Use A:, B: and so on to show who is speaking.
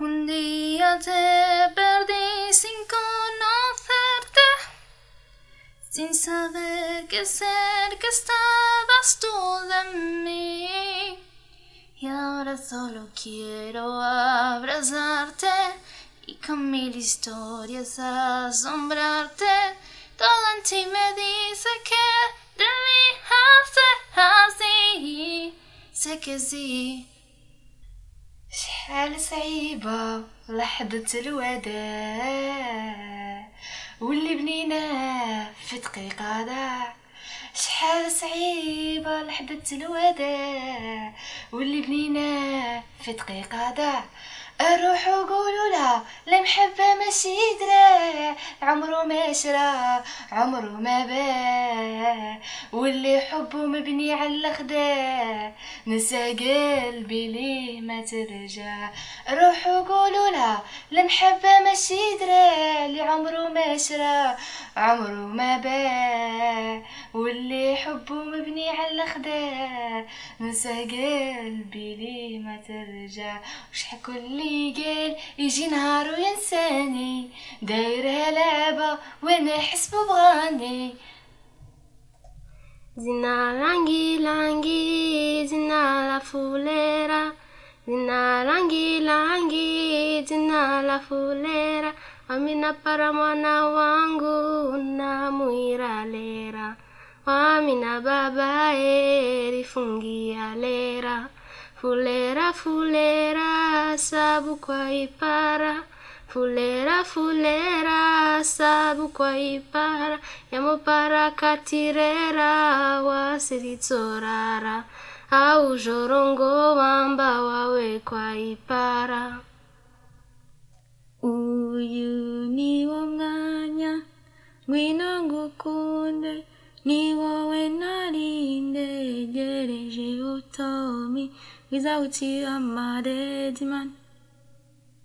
A: Un día te perdí sin conocerte, sin saber que estabas tú de mí. Y ahora solo quiero abrazarte y con mil historias asombrarte. Todo en ti me dice que debí hacer así. Sé que sí.
B: شحال صعيبة لحظة الوداع. واللي بنينا في دقيقة ضاع. صعيبة لحظة الوداع واللي بنينا في دقيقة ضاع. أروح وقولوا لها المحبة ماشي دراع عمرو ما شرا عمرو ما باع. واللي حبه مبني على الخداع نسى قلبي ليه ما ترجع. روح وقولوا لها المحبة ماشي دراع اللي عمرو ما شرا عمرو ما باع واللي حبه مبني على الخداع نسى قلبي ليه ما ترجع؟ وشحال كل قال؟ يجي نهار وينساني. دايرها لعبة وأنا حس بغاني؟
A: Zina langi langi, zina la fulera. Zina langi langi, zina la fulera. Amina para mwana wangu na muiralera. Amina baba erifungia lera. Fulera fulera sabu kwa ipara. Fulera fulera sabu kwa ipara Yamopara katirera wasiritsorara Au jorongo wamba wawe kwa ipara
B: uyu niwo mwanya ngwino ngukunde ni wowe nari ndegereje utomi without you I'm a dead man